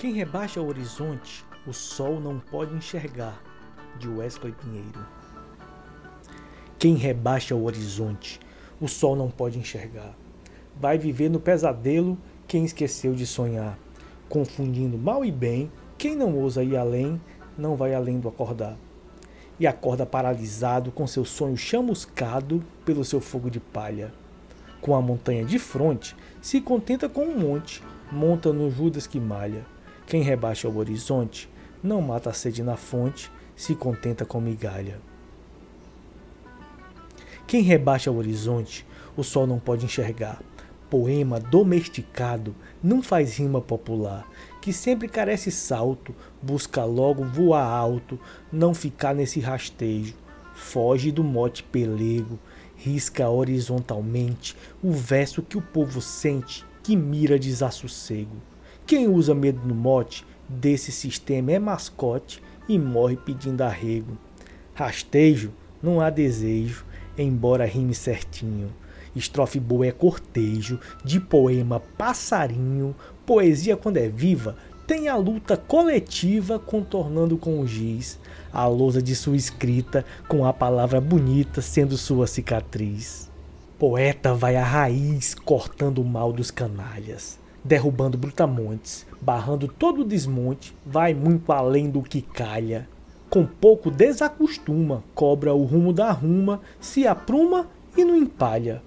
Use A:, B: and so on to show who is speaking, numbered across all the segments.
A: Quem rebaixa o horizonte, o sol não pode enxergar. De Wesley Pinheiro. Quem rebaixa o horizonte, o sol não pode enxergar. Vai viver no pesadelo quem esqueceu de sonhar, confundindo mal e bem. Quem não ousa ir além, não vai além do acordar. E acorda paralisado com seu sonho chamuscado pelo seu fogo de palha. Com a montanha de fronte, se contenta com um monte, monta no Judas que malha. Quem rebaixa o horizonte, não mata a sede na fonte, se contenta com migalha. Quem rebaixa o horizonte, o sol não pode enxergar. Poema domesticado não faz rima popular, que sempre carece salto, busca logo voar alto, não ficar nesse rastejo. Foge do mote pelego, risca horizontalmente o verso que o povo sente, que mira desassossego. Quem usa medo no mote desse sistema é mascote e morre pedindo arrego. Rastejo, não há desejo, embora rime certinho. Estrofe boa é cortejo, de poema passarinho. Poesia, quando é viva, tem a luta coletiva contornando com o giz a lousa de sua escrita, com a palavra bonita sendo sua cicatriz. Poeta vai à raiz, cortando o mal dos canalhas derrubando brutamontes, barrando todo o desmonte, vai muito além do que calha. Com pouco desacostuma, cobra o rumo da ruma, se apruma e não empalha.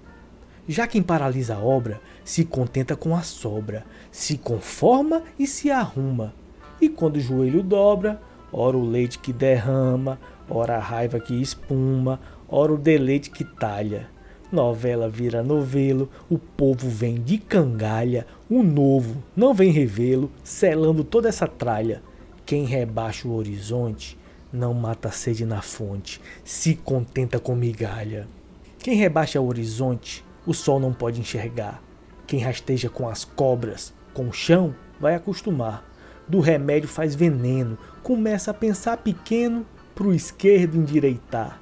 A: Já quem paralisa a obra se contenta com a sobra, se conforma e se arruma. E quando o joelho dobra, ora o leite que derrama, ora a raiva que espuma, ora o deleite que talha. Novela vira novelo, o povo vem de cangalha, o novo não vem revê-lo, selando toda essa tralha. Quem rebaixa o horizonte não mata a sede na fonte, se contenta com migalha. Quem rebaixa o horizonte, o sol não pode enxergar. Quem rasteja com as cobras, com o chão, vai acostumar. Do remédio faz veneno, começa a pensar pequeno, pro esquerdo endireitar.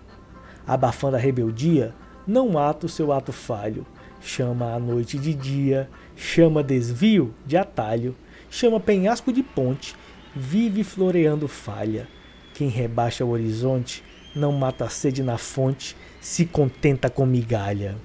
A: Abafando a rebeldia, não mata o seu ato falho. Chama a noite de dia, chama desvio de atalho, chama penhasco de ponte, vive floreando falha. Quem rebaixa o horizonte não mata a sede na fonte, se contenta com migalha.